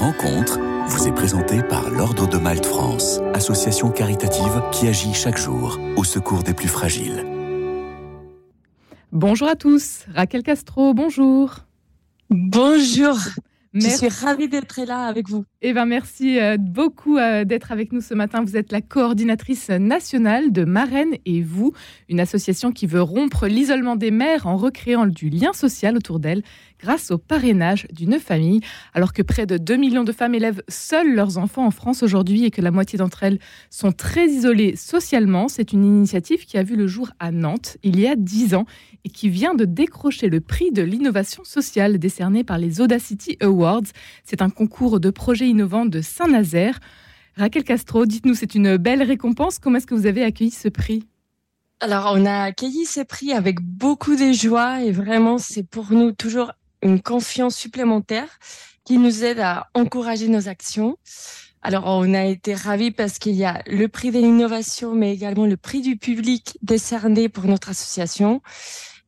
rencontre vous est présentée par l'Ordre de Malte France, association caritative qui agit chaque jour au secours des plus fragiles. Bonjour à tous, Raquel Castro, bonjour. Bonjour. Je suis ravie d'être là avec vous. Eh ben merci euh, beaucoup euh, d'être avec nous ce matin. Vous êtes la coordinatrice nationale de Marraine et vous, une association qui veut rompre l'isolement des mères en recréant du lien social autour d'elles grâce au parrainage d'une famille. Alors que près de 2 millions de femmes élèvent seules leurs enfants en France aujourd'hui et que la moitié d'entre elles sont très isolées socialement, c'est une initiative qui a vu le jour à Nantes il y a 10 ans et qui vient de décrocher le prix de l'innovation sociale décerné par les Audacity Awards. C'est un concours de projets innovant de Saint-Nazaire. Raquel Castro, dites-nous, c'est une belle récompense. Comment est-ce que vous avez accueilli ce prix? Alors, on a accueilli ce prix avec beaucoup de joie et vraiment, c'est pour nous toujours une confiance supplémentaire qui nous aide à encourager nos actions. Alors, on a été ravis parce qu'il y a le prix de l'innovation, mais également le prix du public décerné pour notre association.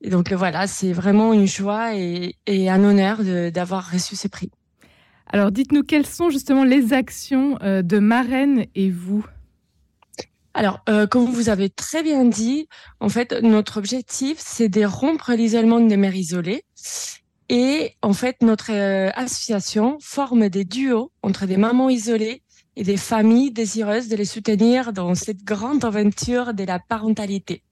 Et donc, voilà, c'est vraiment une joie et, et un honneur d'avoir reçu ce prix. Alors dites-nous quelles sont justement les actions euh, de Marraine et vous? Alors, euh, comme vous avez très bien dit, en fait, notre objectif, c'est de rompre l'isolement des mères isolées. Et en fait, notre euh, association forme des duos entre des mamans isolées et des familles désireuses de les soutenir dans cette grande aventure de la parentalité.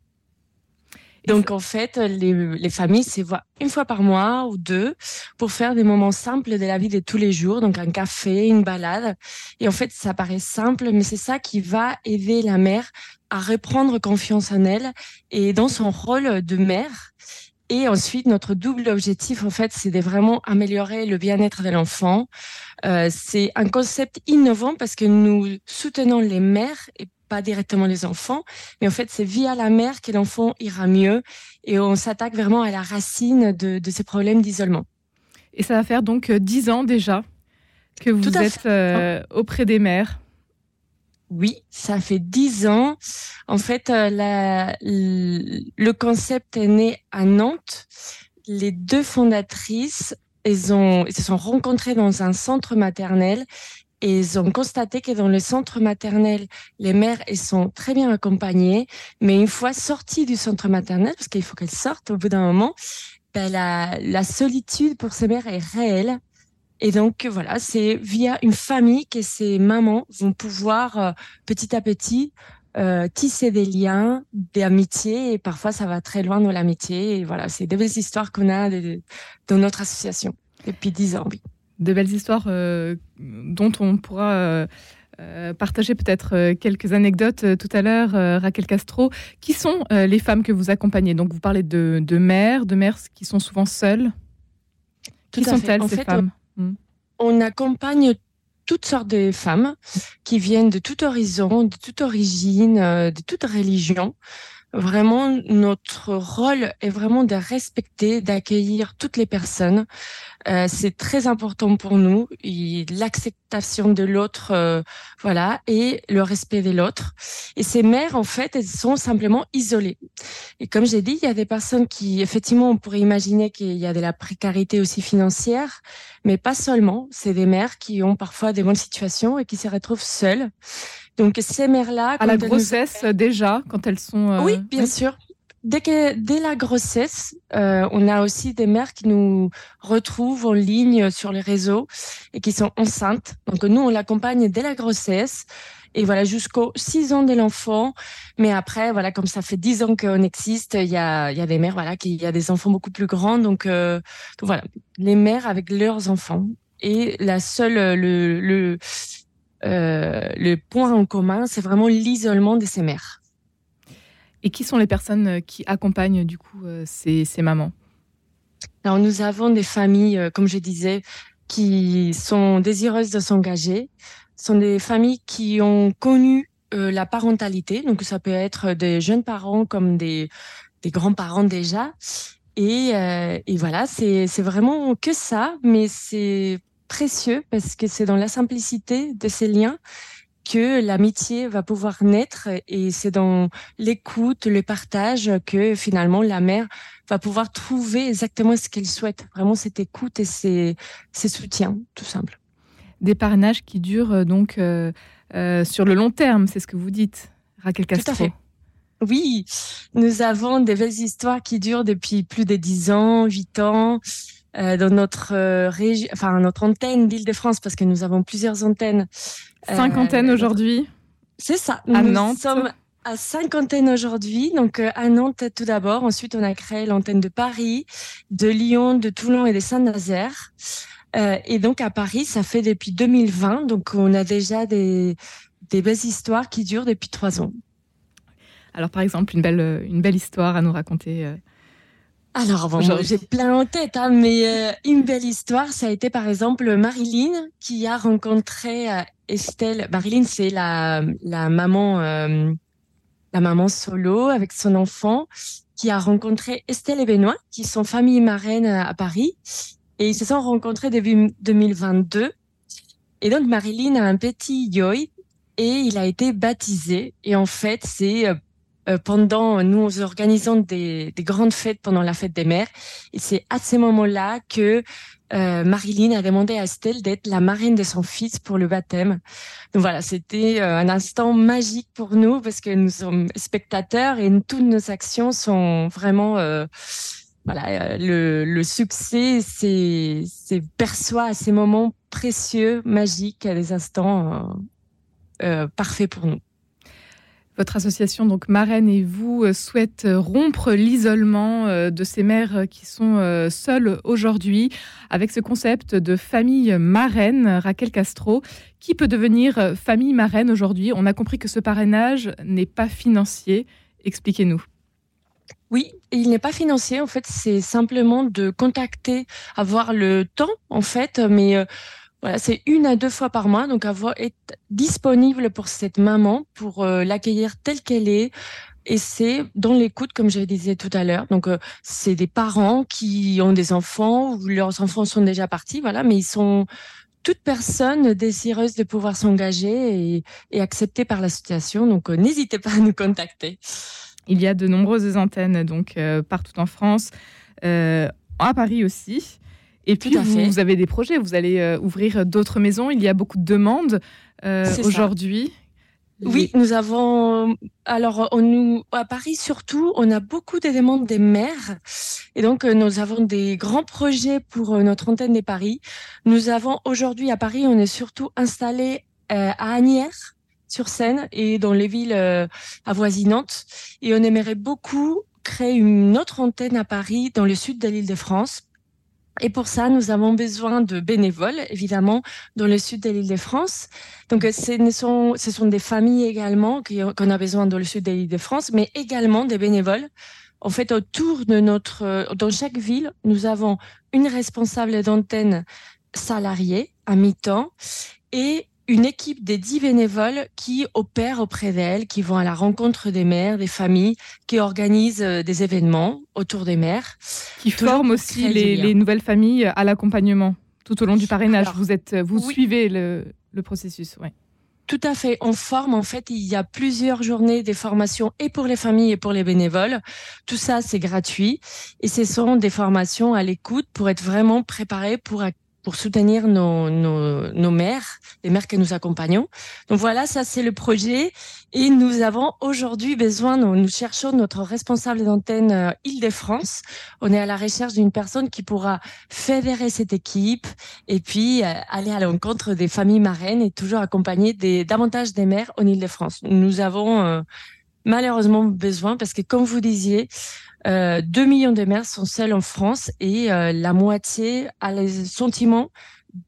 Donc en fait, les, familles se voient une fois par mois ou deux pour faire des moments simples de la vie de tous les jours, donc un café, une balade. Et en fait, ça paraît simple, mais c'est ça qui va aider la mère à reprendre confiance en elle et dans son rôle de mère. Et ensuite, notre double objectif, en fait, c'est de vraiment améliorer le bien-être de l'enfant. Euh, c'est un concept innovant parce que nous soutenons les mères et pas directement les enfants, mais en fait, c'est via la mère que l'enfant ira mieux et on s'attaque vraiment à la racine de, ces problèmes d'isolement. Et ça va faire donc euh, dix ans déjà que vous êtes euh, auprès des mères. Oui, ça fait dix ans. En fait, euh, la, le concept est né à Nantes. Les deux fondatrices, elles, ont, elles se sont rencontrées dans un centre maternel et ils ont constaté que dans le centre maternel, les mères elles sont très bien accompagnées, mais une fois sorties du centre maternel, parce qu'il faut qu'elles sortent au bout d'un moment, ben la, la solitude pour ces mères est réelle. Et donc voilà, c'est via une famille que ces mamans vont pouvoir euh, petit à petit euh, tisser des liens, des amitiés, et parfois ça va très loin dans l'amitié. Et voilà, c'est des belles histoires qu'on a dans notre association depuis dix ans. Oui de belles histoires euh, dont on pourra euh, euh, partager peut-être quelques anecdotes tout à l'heure, Raquel Castro. Qui sont les femmes que vous accompagnez Donc vous parlez de, mères, de mères qui sont souvent seules. qui sont-elles ces femmes hmm. on, accompagne toutes sortes de femmes qui viennent de tout horizon, de toute origine, de toute religion. Vraiment, notre rôle est vraiment de respecter, d'accueillir toutes les personnes. Euh, c'est très important pour nous, l'acceptation de l'autre, euh, voilà, et le respect de l'autre. Et ces mères, en fait, elles sont simplement isolées. Et comme j'ai dit, il y a des personnes qui, effectivement, on pourrait imaginer qu'il y a de la précarité aussi financière, mais pas seulement. C'est des mères qui ont parfois des bonnes situations et qui se retrouvent seules. Donc ces mères-là, à la grossesse déjà, quand elles sont. Euh, oui, bien sûr. Dès, que, dès la grossesse, euh, on a aussi des mères qui nous retrouvent en ligne sur les réseaux et qui sont enceintes. Donc nous, on l'accompagne dès la grossesse et voilà jusqu'aux 6 ans de l'enfant. Mais après, voilà, comme ça fait 10 ans qu'on existe, il y a, y a des mères, voilà, qui il y a des enfants beaucoup plus grands. Donc, euh, donc voilà, les mères avec leurs enfants. Et la seule, le, le le point en commun, c'est vraiment l'isolement de ces mères. Et qui sont les personnes euh, qui accompagnent du coup euh, ces, mamans? Alors nous avons des familles, comme je disais, qui sont désireuses de s'engager. Ce sont des familles qui ont connu la parentalité, donc ça peut être des jeunes parents comme des, des grands-parents déjà. Et, et voilà, c'est vraiment que ça, mais c'est précieux parce que c'est dans la simplicité de ces liens que l'amitié va pouvoir naître et c'est dans l'écoute, le partage que finalement la mère va pouvoir trouver exactement ce qu'elle souhaite. Vraiment cette écoute et ces, ces soutiens, tout simple. Des parrainages qui durent donc sur le long terme, c'est ce que vous dites, Raquel Castro. Tout à fait. Oui, nous avons des belles histoires qui durent depuis plus de 10 ans, 8 ans. Euh, dans notre euh, région, enfin notre antenne d'Île-de-France, parce que nous avons plusieurs antennes. Cinq euh, antennes aujourd'hui. C'est ça. À nous Nantes. sommes à cinq antennes aujourd'hui. Donc à Nantes tout d'abord. Ensuite, on a créé l'antenne de Paris, de Lyon, de Toulon et de Saint-Nazaire. et donc à Paris, ça fait depuis 2020. Donc on a déjà des, des belles histoires qui durent depuis trois ans. Alors par exemple, une belle, une belle histoire à nous raconter alors, bon, j'ai plein en tête, hein, mais euh, une belle histoire, ça a été par exemple Marilyn qui a rencontré euh, Estelle. Marilyn, c'est la, la maman, euh, la maman solo avec son enfant qui a rencontré Estelle et Benoît, qui sont famille marraine à Paris. Et ils se sont rencontrés début 2022. Et donc, Marilyn a un petit Yoy et il a été baptisé. Et en fait, c'est euh, pendant, nous organisons des, des, grandes fêtes pendant la fête des mères. Et c'est à ce moment-là que euh, Marilyn a demandé à Estelle d'être la marraine de son fils pour le baptême. Donc voilà, c'était euh, un instant magique pour nous parce que nous sommes spectateurs et toutes nos actions sont vraiment... Euh, voilà, le, succès, c'est, c'est perçoit à ces moments précieux, magiques, à des instants parfaits pour nous. Votre association, donc Marraine et vous, euh, souhaite rompre l'isolement euh, de ces mères qui sont euh, seules aujourd'hui avec ce concept de famille marraine. Raquel Castro, qui peut devenir famille marraine aujourd'hui? On a compris que ce parrainage n'est pas financier. Expliquez-nous. Oui, il n'est pas financier. En fait, c'est simplement de contacter, avoir le temps, en fait, mais voilà, c'est une à deux fois par mois, donc avoir être disponible pour cette maman, pour euh, l'accueillir telle qu'elle est. Et c'est dans l'écoute, comme je disais tout à l'heure. Donc, euh, c'est des parents qui ont des enfants ou leurs enfants sont déjà partis, voilà, mais ils sont toutes personnes désireuses de pouvoir s'engager et, et par l'association. Donc, euh, n'hésitez pas à nous contacter. Il y a de nombreuses antennes donc partout en France, à Paris aussi. Et puis, vous, avez des projets, vous allez euh, ouvrir d'autres maisons. Il y a beaucoup de demandes euh, aujourd'hui. Oui, nous avons. Alors, on nous, à Paris surtout, on a beaucoup de demandes des maires. Et donc, euh, nous avons des grands projets pour notre antenne des Paris. Nous avons aujourd'hui à Paris, on est surtout installé à Agnières sur Seine et dans les villes avoisinantes. Et on aimerait beaucoup créer une autre antenne à Paris, dans le sud de l'île de France, et pour ça, nous avons besoin de bénévoles, évidemment, dans le sud de l'île de France. Donc, ce sont, ce sont des familles également qu'on a besoin dans le sud de l'île de France, mais également des bénévoles. En fait, autour de notre, dans chaque ville, nous avons une responsable d'antenne salariée à mi-temps et une équipe des dix bénévoles qui opèrent auprès d'elles, qui vont à la rencontre des mères, des familles, qui organisent euh, des événements autour des mères. Qui forment aussi les, nouvelles familles à l'accompagnement tout au long du parrainage. vous êtes, vous suivez le, processus, ouais. Tout à fait. On forme, en fait, il y a plusieurs journées des formations et pour les familles et pour les bénévoles. Tout ça, c'est gratuit. Et ce sont des formations à l'écoute pour être vraiment préparés pour pour soutenir nos, nos, nos, mères, les mères que nous accompagnons. Donc voilà, ça c'est le projet. Et nous avons aujourd'hui besoin, nous, cherchons notre responsable d'antenne euh, Île-de-France. On est à la recherche d'une personne qui pourra fédérer cette équipe et puis euh, aller à l'encontre des familles marraines et toujours accompagner des, davantage des mères en Île-de-France. Nous avons euh, malheureusement besoin parce que comme vous disiez, euh, 2 millions de mères sont seules en France et euh, la moitié a le sentiment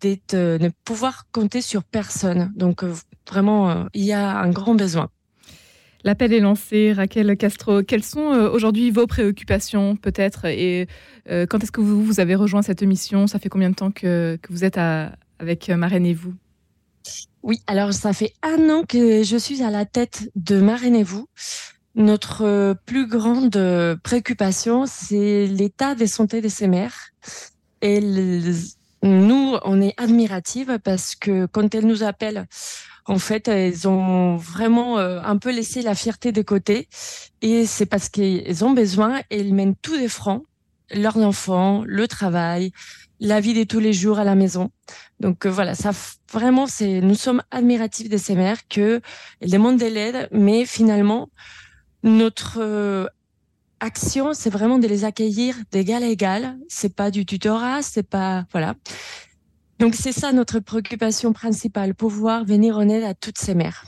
d'être, euh, ne pouvoir compter sur personne. Donc euh, vraiment, il y a un grand besoin. L'appel est lancé, Raquel Castro. Quelles sont aujourd'hui vos préoccupations peut-être? Et quand est-ce que vous, vous avez rejoint cette mission Ça fait combien de temps que, que vous êtes à, avec Marraine et vous? Oui, alors ça fait un an que je suis à la tête de Marraine et vous. Notre euh, plus grande euh, préoccupation, c'est l'état de santé de ces mères. Et nous, on est admirative parce que quand elles nous appellent, en fait, elles ont vraiment euh, un peu laissé la fierté de côté. Et c'est parce qu'elles ont besoin et elles mènent tous des francs leurs enfants, le travail, la vie de tous les jours à la maison. Donc voilà, ça vraiment, c'est, nous sommes admiratifs de ces mères que elles demandent de l'aide, mais finalement, notre euh, action, c'est vraiment de les accueillir d'égal à égal. C'est pas du tutorat, c'est pas voilà. Donc c'est ça notre préoccupation principale, pouvoir venir en aide à toutes ces mères.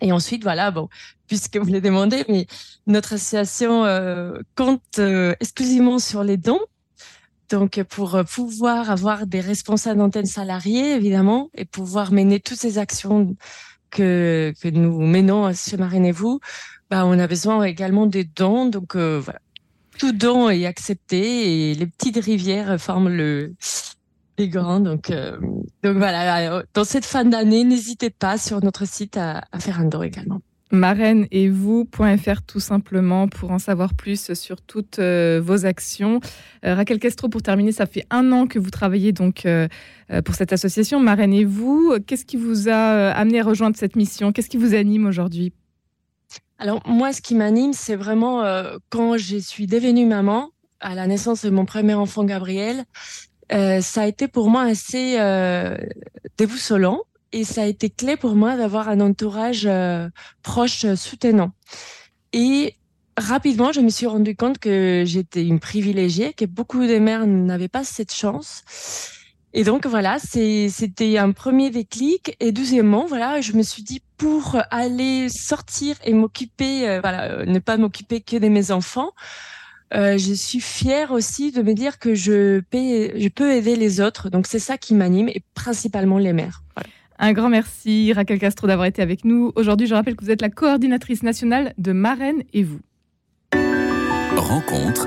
Et ensuite, voilà, bon, puisque vous l'avez demandé, mais notre association euh, compte euh, exclusivement sur les dons. Donc, pour pouvoir avoir des responsables d'antenne salariés, évidemment, et pouvoir mener toutes ces actions que, que nous menons chez Marine et vous, bah, on a besoin également des dons. Donc, euh. Tout don est accepté et les petites rivières forment le, les grands. Donc, euh, dans cette fin d'année, n'hésitez pas sur notre site à, faire un don également. Marraine et vous.fr tout simplement pour en savoir plus sur toutes euh, vos actions. Raquel Castro, pour terminer, ça fait un an que vous travaillez donc pour cette association Marraine et vous. Qu'est-ce qui vous a amené à rejoindre cette mission? Qu'est-ce qui vous anime aujourd'hui? Alors moi, ce qui m'anime, c'est vraiment quand je suis devenue maman à la naissance de mon premier enfant Gabriel, euh, ça a été pour moi assez euh, déboussolant et ça a été clé pour moi d'avoir un entourage euh, proche, soutenant. Et rapidement, je me suis rendu compte que j'étais une privilégiée, que beaucoup de mères n'avaient pas cette chance. Et donc voilà, c'était un premier déclic. Et deuxièmement, voilà, je me suis dit pour aller sortir et m'occuper, voilà, ne pas m'occuper que de mes enfants, euh, je suis fière aussi de me dire que je, je peux aider les autres. Donc c'est ça qui m'anime et principalement les mères. Un grand merci Raquel Castro d'avoir été avec nous. Aujourd'hui, je rappelle que vous êtes la coordinatrice nationale de Marraine et vous. Rencontre